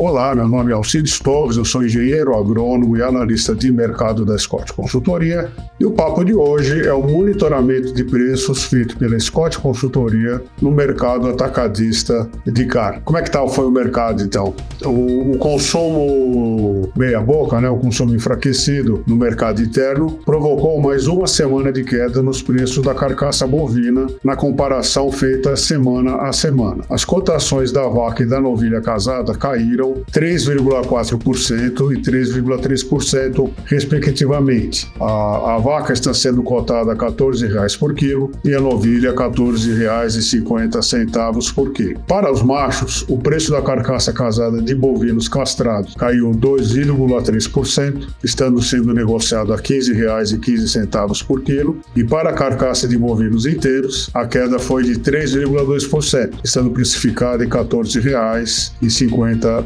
Olá, meu nome é Alcides Torres, eu sou engenheiro agrônomo e analista de mercado da Scott Consultoria. E o papo de hoje é o monitoramento de preços feito pela Scott Consultoria no mercado atacadista de carne. Como é que tá, foi o mercado então? O, o consumo meia boca, né, o consumo enfraquecido no mercado interno provocou mais uma semana de queda nos preços da carcaça bovina na comparação feita semana a semana. As cotações da vaca e da novilha casada caíram 3,4% e 3,3%, respectivamente. A, a, vaca está sendo cotada a R$ 14,00 por quilo e a novilha R$ 14,50 por quilo. Para os machos, o preço da carcaça casada de bovinos castrados caiu 2,3%, estando sendo negociado a R$ 15,15 por quilo, e para a carcaça de bovinos inteiros, a queda foi de 3,2%, estando precificada em R$ 14,50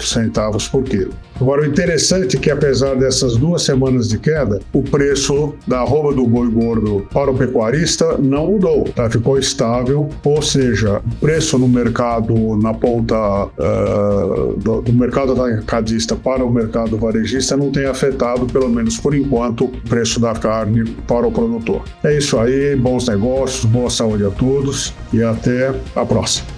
centavos por quilo. Agora, o interessante é que, apesar dessas duas semanas de queda, o preço da arroba do boi gordo para o pecuarista não mudou, tá? ficou estável, ou seja, o preço no mercado, na ponta uh, do, do, mercado atacadista para o mercado varejista não tem afetado, pelo menos por enquanto, o preço da carne para o produtor. É isso aí, bons negócios, boa saúde a todos e até a próxima.